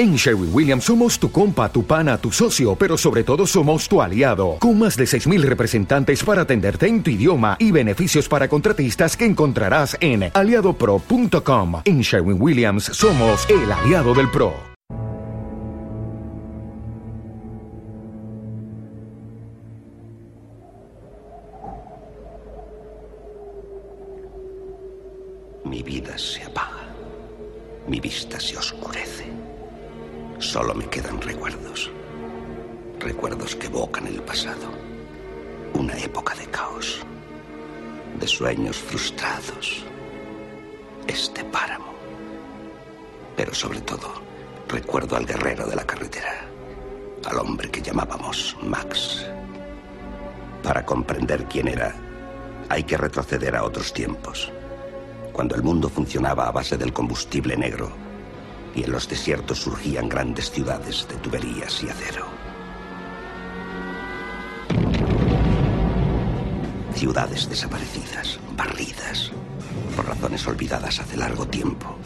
En Sherwin Williams somos tu compa, tu pana, tu socio, pero sobre todo somos tu aliado, con más de 6.000 representantes para atenderte en tu idioma y beneficios para contratistas que encontrarás en aliadopro.com. En Sherwin Williams somos el aliado del PRO. Mi vida se apaga, mi vista se oscurece. Solo me quedan recuerdos. Recuerdos que evocan el pasado. Una época de caos. De sueños frustrados. Este páramo. Pero sobre todo, recuerdo al guerrero de la carretera. Al hombre que llamábamos Max. Para comprender quién era, hay que retroceder a otros tiempos. Cuando el mundo funcionaba a base del combustible negro y en los desiertos surgían grandes ciudades de tuberías y acero. Ciudades desaparecidas, barridas, por razones olvidadas hace largo tiempo.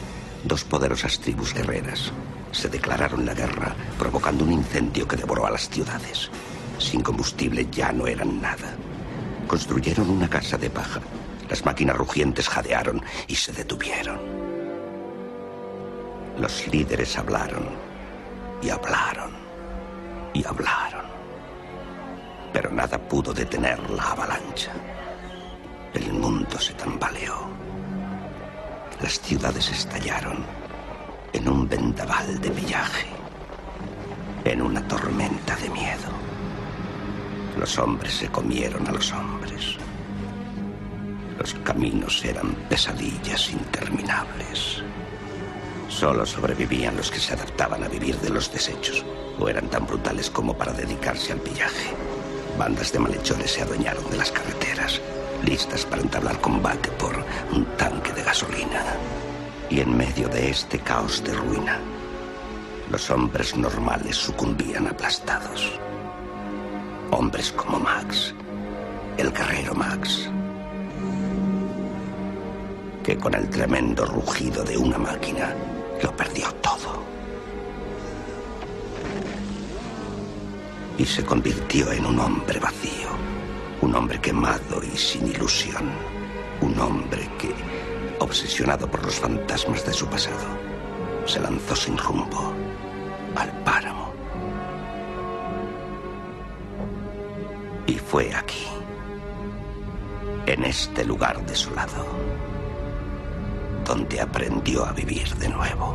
Dos poderosas tribus guerreras se declararon la guerra, provocando un incendio que devoró a las ciudades. Sin combustible ya no eran nada. Construyeron una casa de paja. Las máquinas rugientes jadearon y se detuvieron. Los líderes hablaron y hablaron y hablaron. Pero nada pudo detener la avalancha. El mundo se tambaleó. Las ciudades estallaron en un vendaval de pillaje, en una tormenta de miedo. Los hombres se comieron a los hombres. Los caminos eran pesadillas interminables. Solo sobrevivían los que se adaptaban a vivir de los desechos o eran tan brutales como para dedicarse al pillaje. Bandas de malhechores se adueñaron de las carreteras, listas para entablar combate por un tanque de gasolina. Y en medio de este caos de ruina, los hombres normales sucumbían aplastados. Hombres como Max, el guerrero Max, que con el tremendo rugido de una máquina lo perdió todo. Y se convirtió en un hombre vacío, un hombre quemado y sin ilusión, un hombre que, obsesionado por los fantasmas de su pasado, se lanzó sin rumbo al páramo. Y fue aquí, en este lugar desolado, donde aprendió a vivir de nuevo.